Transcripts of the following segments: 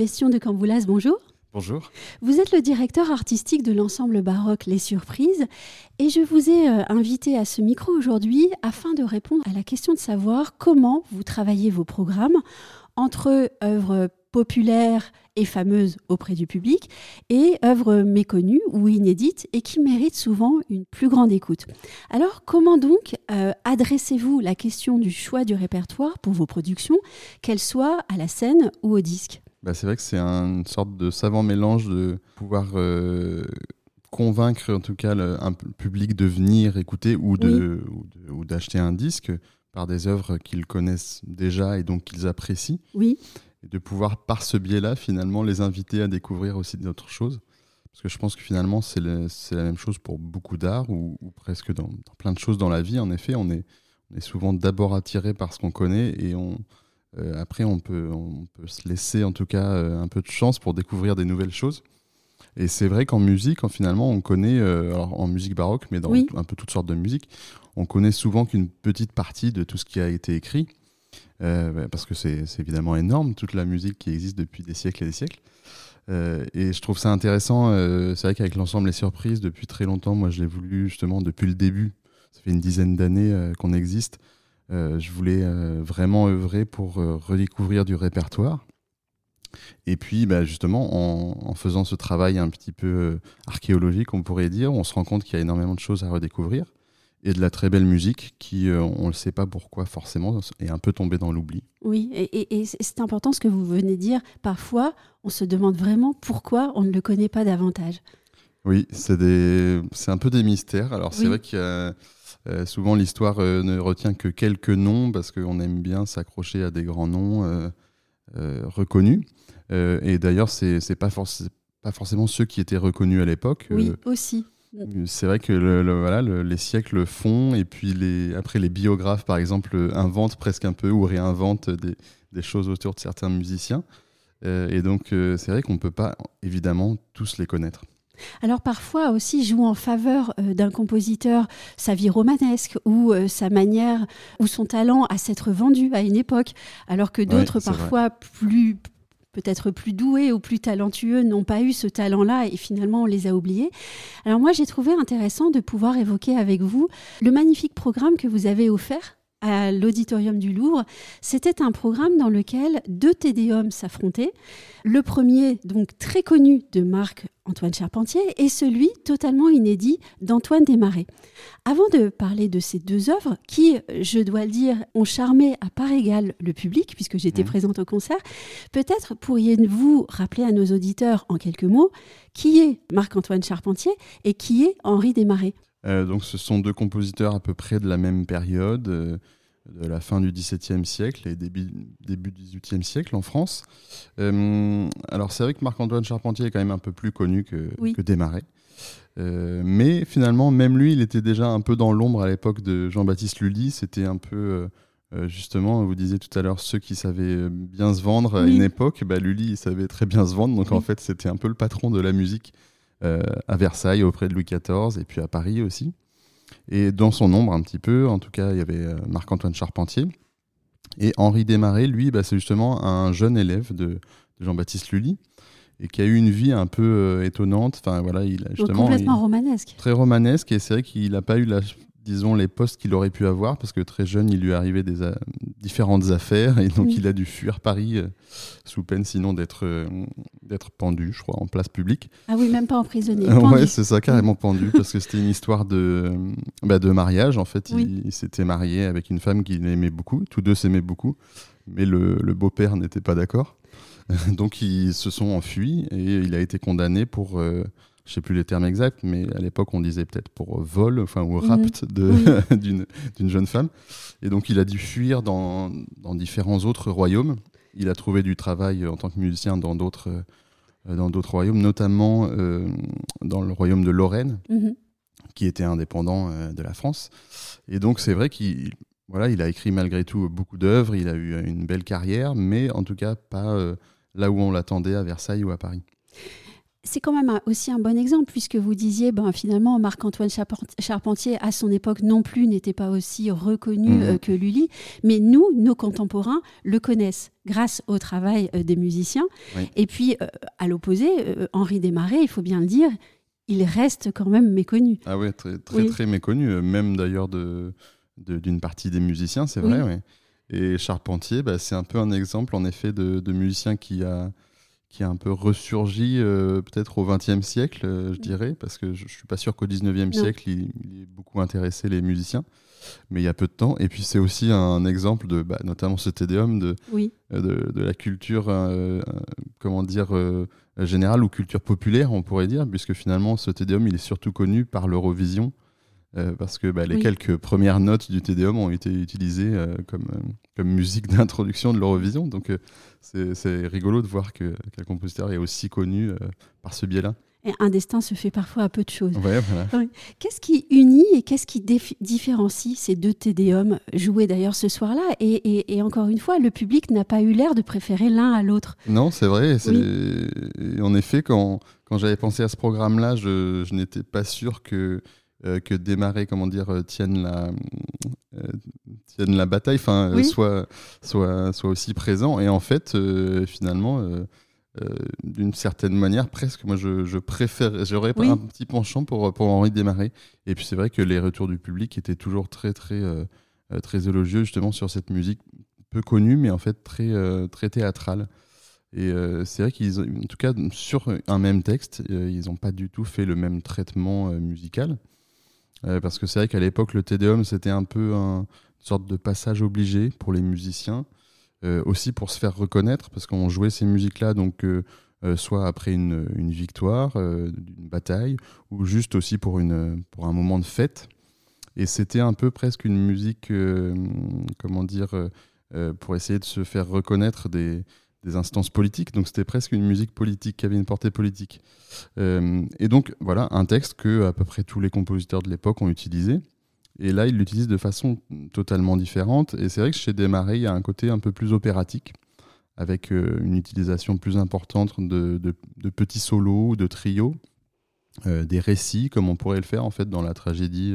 Bestion de Camboulas, bonjour. Bonjour. Vous êtes le directeur artistique de l'ensemble baroque Les Surprises et je vous ai euh, invité à ce micro aujourd'hui afin de répondre à la question de savoir comment vous travaillez vos programmes entre œuvres populaires et fameuses auprès du public et œuvres méconnues ou inédites et qui méritent souvent une plus grande écoute. Alors comment donc euh, adressez-vous la question du choix du répertoire pour vos productions, qu'elles soient à la scène ou au disque? Bah, c'est vrai que c'est une sorte de savant mélange de pouvoir euh, convaincre en tout cas le, un public de venir écouter ou de ou d'acheter un disque par des œuvres qu'ils connaissent déjà et donc qu'ils apprécient. Oui. Et de pouvoir par ce biais-là finalement les inviter à découvrir aussi d'autres choses. Parce que je pense que finalement c'est la même chose pour beaucoup d'art ou, presque dans, dans, plein de choses dans la vie. En effet, on est, on est souvent d'abord attiré par ce qu'on connaît et on, euh, après, on peut, on peut se laisser en tout cas euh, un peu de chance pour découvrir des nouvelles choses. Et c'est vrai qu'en musique, finalement, on connaît, euh, alors en musique baroque, mais dans un peu toutes sortes de musique, on connaît souvent qu'une petite partie de tout ce qui a été écrit, bah, parce que c'est évidemment énorme, toute la musique qui existe depuis des siècles et des siècles. et je trouve ça intéressant, c'est vrai qu'avec l'ensemble Les Surprises, depuis très longtemps, moi je l'ai voulu justement depuis le début, ça fait une dizaine d'années qu'on existe, je voulais euh, vraiment œuvrer pour euh, redécouvrir du répertoire. Et puis, bah, justement, en, faisant ce travail un petit peu archéologique, on pourrait dire, on se rend compte qu'il y a énormément de choses à redécouvrir et de la très belle musique qui, on ne sait pas pourquoi forcément, est un peu tombée dans l'oubli. Oui, et, c'est important ce que vous venez de dire. Parfois, on se demande vraiment pourquoi on ne le connaît pas davantage. Oui, c'est un peu des mystères. Alors, c'est vrai qu'il y a euh, souvent, l'histoire euh, ne retient que quelques noms parce qu'on aime bien s'accrocher à des grands noms euh, reconnus. et d'ailleurs, c'est n'est pas, pas forcément ceux qui étaient reconnus à l'époque. Oui, aussi. C'est vrai que voilà, les siècles font, et puis les, après les biographes, par exemple, inventent presque un peu ou réinventent des, des choses autour de certains musiciens. et donc, c'est vrai qu'on ne peut pas, évidemment, tous les connaître. Alors parfois aussi joue en faveur euh, d'un compositeur sa vie romanesque ou euh, sa manière ou son talent à s'être vendu à une époque, alors que d'autres parfois plus peut-être plus doués ou plus talentueux n'ont pas eu ce talent-là et finalement on les a oubliés. Alors moi j'ai trouvé intéressant de pouvoir évoquer avec vous le magnifique programme que vous avez offert à l'Auditorium du Louvre. C'était un programme dans lequel deux tédéums s'affrontaient. Le premier, donc très connu de Marc-Antoine Charpentier, et celui totalement inédit d'Antoine Desmarais. Avant de parler de ces deux œuvres, qui, je dois le dire, ont charmé à part égale le public, puisque j'étais mmh. présente au concert, peut-être pourriez-vous rappeler à nos auditeurs en quelques mots qui est Marc-Antoine Charpentier et qui est Henri Desmarais? Donc ce sont deux compositeurs à peu près de la même période, euh, de la fin du XVIIe siècle et début, début XVIIIe siècle en France. Euh, alors c'est vrai que Marc-Antoine Charpentier est quand même un peu plus connu que, que Desmarais. mais finalement, même lui, il était déjà un peu dans l'ombre à l'époque de Jean-Baptiste Lully. C'était un peu, justement, vous disiez tout à l'heure, ceux qui savaient bien se vendre à une époque. Bah, Lully, il savait très bien se vendre. Donc en fait, c'était un peu le patron de la musique euh, à Versailles auprès de Louis XIV et puis à Paris aussi. Et dans son ombre un petit peu, en tout cas, il y avait euh, Marc-Antoine Charpentier. Et Henri Desmarais, lui, bah, c'est justement un jeune élève de, Jean-Baptiste Lully et qui a eu une vie un peu euh, étonnante. Enfin voilà, il a justement complètement romanesque. Très romanesque et c'est vrai qu'il n'a pas eu la disons, les postes qu'il aurait pu avoir, parce que très jeune, il lui arrivait des différentes affaires, et donc il a dû fuir Paris euh, sous peine sinon d'être euh, d'être pendu, je crois, en place publique. Ah oui, même pas emprisonné. oui, c'est ça, carrément pendu, parce que c'était une histoire de, bah, de mariage. En fait, il, s'était marié avec une femme qu'il aimait beaucoup, tous deux s'aimaient beaucoup, mais le, le beau-père n'était pas d'accord. donc ils se sont enfuis, et il a été condamné pour... Euh, je sais plus les termes exacts, mais à l'époque on disait peut-être pour vol, enfin ou rapt mhm. d'une jeune femme. Et donc il a dû fuir dans, dans, différents autres royaumes. Il a trouvé du travail en tant que musicien dans d'autres euh, dans d'autres royaumes, notamment euh, dans le royaume de Lorraine, mhm. qui était indépendant euh, de la France. Et donc c'est vrai qu'il voilà, il a écrit malgré tout beaucoup d'œuvres, il a eu une belle carrière, mais en tout cas pas là où on l'attendait à Versailles ou à Paris. C'est quand même aussi un bon exemple, puisque vous disiez, ben, finalement, Marc-Antoine Charpentier, à son époque non plus, n'était pas aussi reconnu mhm. euh, que Lully. Mais nous, nos contemporains, le connaissent grâce au travail euh, des musiciens. Et puis, euh, à l'opposé, Henri Desmarais, il faut bien le dire, il reste quand même méconnu. Ah oui, très, très, très méconnu, même d'ailleurs d'une de, partie des musiciens, c'est vrai. Et Charpentier, bah, c'est un peu un exemple, en effet, de, de musicien qui a qui a un peu ressurgi euh, peut-être au XXe siècle, euh, je dirais, parce que je, ne suis pas sûr qu'au XIXe siècle, il, ait beaucoup intéressé les musiciens, mais il y a peu de temps. Et puis c'est aussi un exemple de, bah, notamment ce Tédéum, de, euh, de, la culture, comment dire, générale ou culture populaire, on pourrait dire, puisque finalement ce Tédéum, il est surtout connu par l'Eurovision. Parce que bah, les quelques premières notes du Tédéum ont été utilisées comme, comme musique d'introduction de l'Eurovision. Donc c'est rigolo de voir qu'un compositeur est aussi connu euh, par ce biais-là. Un destin se fait parfois à peu de choses. Qu'est-ce qui unit et qu'est-ce qui différencie ces deux Tédéums joués d'ailleurs ce soir-là? Et, encore une fois, le public n'a pas eu l'air de préférer l'un à l'autre. Non, c'est vrai. En effet, quand, quand j'avais pensé à ce programme-là, je, je n'étais pas sûr que euh, que démarrer, comment dire, euh, tienne la, euh, tienne la bataille, enfin, soit, soit, soit aussi présent. Et en fait, finalement, d'une certaine manière, presque, moi, je, je préfère, j'aurais un petit penchant pour, pour Henri Démarrer. Et puis, c'est vrai que les retours du public étaient toujours très, très, très élogieux, justement, sur cette musique peu connue, mais en fait très, très théâtrale. Et c'est vrai qu'ils, en tout cas, sur un même texte, ils n'ont pas du tout fait le même traitement musical. Euh, parce que c'est vrai qu'à l'époque, le Tédéum, c'était un peu un, une sorte de passage obligé pour les musiciens, euh, aussi pour se faire reconnaître, parce qu'on jouait ces musiques-là, donc euh, soit après une, une victoire, d'une bataille, ou juste aussi pour, une, pour un moment de fête. Et c'était un peu presque une musique, comment dire, pour essayer de se faire reconnaître des, des instances politiques, donc c'était presque une musique politique qui avait une portée politique. Euh, et donc voilà, un texte que à peu près tous les compositeurs de l'époque ont utilisé. Et là, ils l'utilisent de façon totalement différente. Et c'est vrai que chez Desmarais, il y a un côté un peu plus opératique, avec euh, une utilisation plus importante de, petits solos, de trios, euh, des récits, comme on pourrait le faire en fait dans la tragédie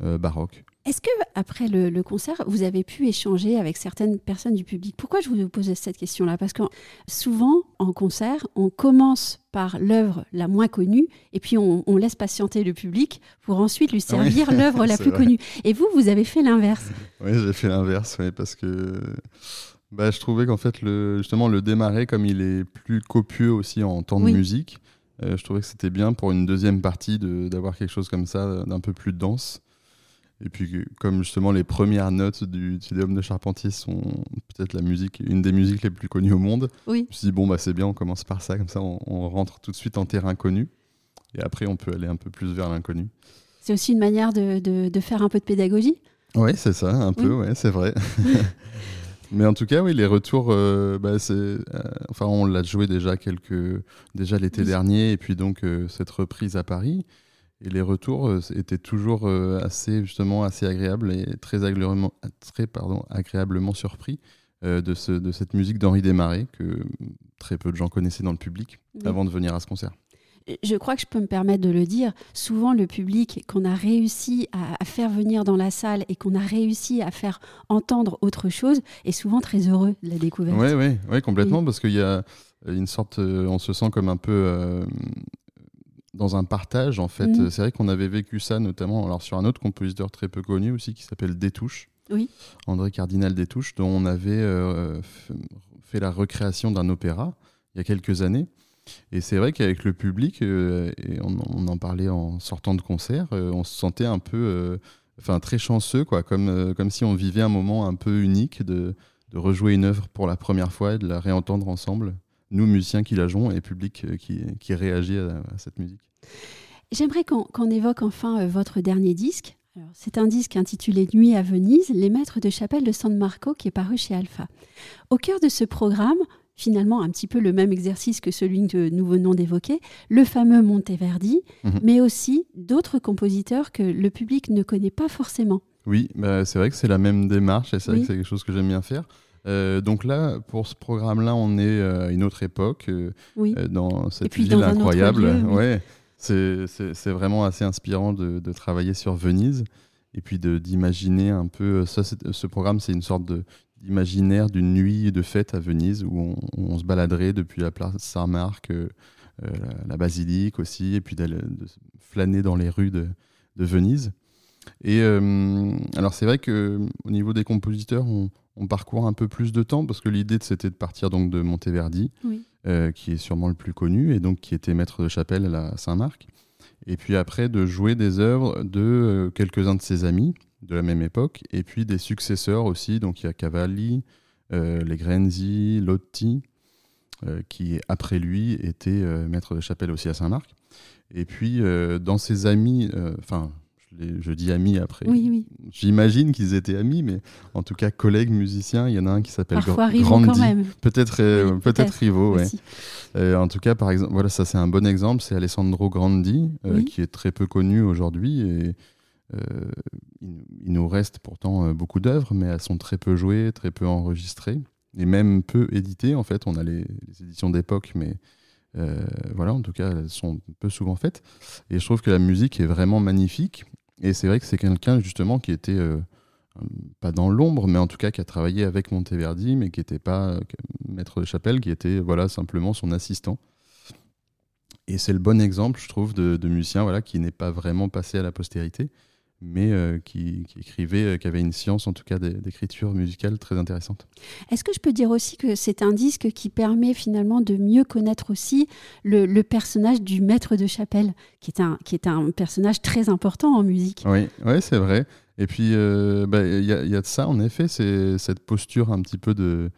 baroque. Est-ce que après le, concert, vous avez pu échanger avec certaines personnes du public? Pourquoi je vous pose cette question-là? Parce que souvent, en concert, on commence par l'œuvre la moins connue et puis on, laisse patienter le public pour ensuite lui servir l'œuvre la plus connue. Et vous, vous avez fait l'inverse. Oui, j'ai fait l'inverse, oui, parce que bah, je trouvais qu'en fait, le, justement, le démarrer, comme il est plus copieux aussi en temps de musique, euh, je trouvais que c'était bien pour une deuxième partie d'avoir quelque chose comme ça, d'un peu plus dense. Et puis, comme justement les premières notes du Tédéum de Charpentier sont peut-être la musique, une des musiques les plus connues au monde, oui. je me suis dit, bon, bah, c'est bien, on commence par ça, comme ça on, rentre tout de suite en terrain connu. Et après, on peut aller un peu plus vers l'inconnu. C'est aussi une manière de, de, faire un peu de pédagogie Oui, c'est ça, un peu, ouais, c'est vrai. Mais en tout cas, oui, les retours, euh, bah, c'est, euh, enfin, on l'a joué déjà quelques, déjà l'été dernier, et puis donc euh, cette reprise à Paris. Et les retours euh, étaient toujours euh, assez, justement, assez agréables et très, agréablement, très pardon, agréablement surpris euh, de, ce, de cette musique d'Henri Desmarais que très peu de gens connaissaient dans le public avant de venir à ce concert. Je crois que je peux me permettre de le dire. Souvent, le public qu'on a réussi à, faire venir dans la salle et qu'on a réussi à faire entendre autre chose est souvent très heureux de la découverte. Oui, oui, ouais, complètement, parce qu'il y a une sorte, on se sent comme un peu dans un partage en fait. Mhm. C'est vrai qu'on avait vécu ça notamment alors sur un autre compositeur très peu connu aussi qui s'appelle Détouche. Oui. André Cardinal Détouche, dont on avait euh, fait la recréation d'un opéra il y a quelques années. Et c'est vrai qu'avec le public, euh, et on, en parlait en sortant de concert, euh, on se sentait un peu, enfin très chanceux, quoi, comme, comme si on vivait un moment un peu unique de, de rejouer une œuvre pour la première fois et de la réentendre ensemble nous, musiciens qui la jouons et public qui, qui réagit à, cette musique. J'aimerais qu'on évoque enfin euh, votre dernier disque. C'est un disque intitulé Nuit à Venise, Les Maîtres de Chapelle de San Marco, qui est paru chez Alpha. Au cœur de ce programme, finalement un petit peu le même exercice que celui que nous venons d'évoquer, le fameux Monteverdi, mhm. mais aussi d'autres compositeurs que le public ne connaît pas forcément. Oui, bah, c'est vrai que c'est la même démarche et c'est vrai que c'est quelque chose que j'aime bien faire. donc là, pour ce programme-là, on est à une autre époque, oui. dans cette ville incroyable. ouais, c'est vraiment assez inspirant de, travailler sur Venise et puis d'imaginer un peu. Ça, ce programme, c'est une sorte d'imaginaire d'une nuit de fête à Venise où on, se baladerait depuis la place Saint-Marc, euh, euh, la, basilique aussi, et puis de, flâner dans les rues de, Venise. Et euh, alors, c'est vrai qu'au niveau des compositeurs, on, on, parcourt un peu plus de temps parce que l'idée, c'était de partir donc de Monteverdi, qui est sûrement le plus connu, et donc qui était maître de chapelle à Saint-Marc et puis après de jouer des œuvres de euh, quelques-uns de ses amis de la même époque, et puis des successeurs aussi, donc il y a Cavalli, euh, les Lotti, euh, qui après lui était maître de chapelle aussi à Saint-Marc. Et puis dans ses amis, enfin je dis amis après. Oui, oui. J'imagine qu'ils étaient amis, mais en tout cas collègues musiciens. Il y en a un qui s'appelle Grandi. Peut-être, euh, peut-être Rivo, ouais. Euh, en tout cas, par exemple, voilà, ça c'est un bon exemple. C'est Alessandro Grandi, euh, qui est très peu connu aujourd'hui et il, nous reste pourtant beaucoup d'œuvres, mais elles sont très peu jouées, très peu enregistrées et même peu éditées. En fait, on a les, les éditions d'époque, mais voilà, en tout cas, elles sont peu souvent faites. Et je trouve que la musique est vraiment magnifique. Et c'est vrai que c'est quelqu'un justement qui était euh, pas dans l'ombre, mais en tout cas qui a travaillé avec Monteverdi, mais qui n'était pas euh, maître de chapelle, qui était voilà simplement son assistant. Et c'est le bon exemple, je trouve, de, de musicien voilà, qui n'est pas vraiment passé à la postérité, mais euh, qui, écrivait, euh, qui avait une science en tout cas d'écriture musicale très intéressante. Est-ce que je peux dire aussi que c'est un disque qui permet finalement de mieux connaître aussi le, personnage du maître de chapelle, qui est, un, qui est un personnage très important en musique? Oui, ouais, c'est vrai. Et puis, euh, bah, il y, a de ça, en effet, c'est cette posture un petit peu de,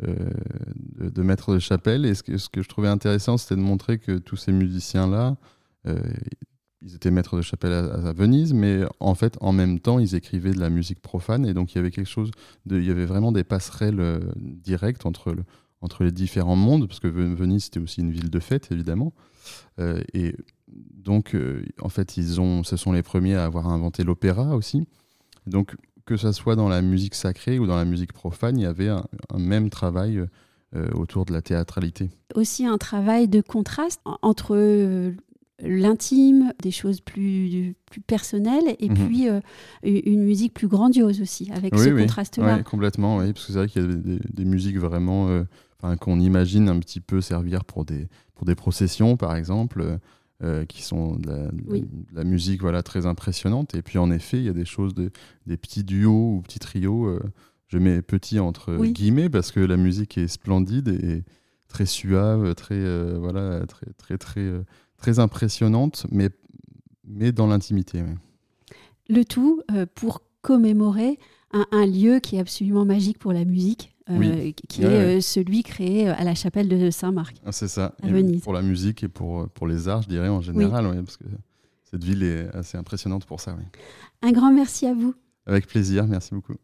de, maître de chapelle. Et ce que, ce que je trouvais intéressant, c'était de montrer que tous ces musiciens-là, ils étaient maîtres de chapelle à, Venise, mais en fait, en même temps, ils écrivaient de la musique profane, et donc il y avait quelque chose, il y avait vraiment des passerelles euh, directes entre, entre les différents mondes, parce que Venise c'était aussi une ville de fête, évidemment, euh, et donc euh, en fait, ils ont, ce sont les premiers à avoir inventé l'opéra aussi, donc que ce soit dans la musique sacrée ou dans la musique profane, il y avait un même travail. autour de la théâtralité. Aussi un travail de contraste entre l'intime, des choses plus, plus personnelles, et mhm. puis euh, une musique plus grandiose aussi, avec ce contraste-là. Oui, complètement, oui, parce que c'est vrai qu'il y a des, musiques vraiment euh, qu'on imagine un petit peu servir pour des, pour des processions, par exemple, euh, qui sont de la, musique voilà, très impressionnante. Et puis en effet, il y a des choses, des petits duos ou petits trios. je mets petit entre guillemets parce que la musique est splendide et très suave, très, voilà, très, très, très très impressionnante, mais, mais dans l'intimité. Le tout euh, pour commémorer un, lieu qui est absolument magique pour la musique, euh, qui est euh, celui créé à la chapelle de Saint-Marc. Ah, c'est ça, à Venise. pour la musique et pour, pour les arts, je dirais en général, parce que cette ville est assez impressionnante pour ça. Un grand merci à vous. Avec plaisir, merci beaucoup.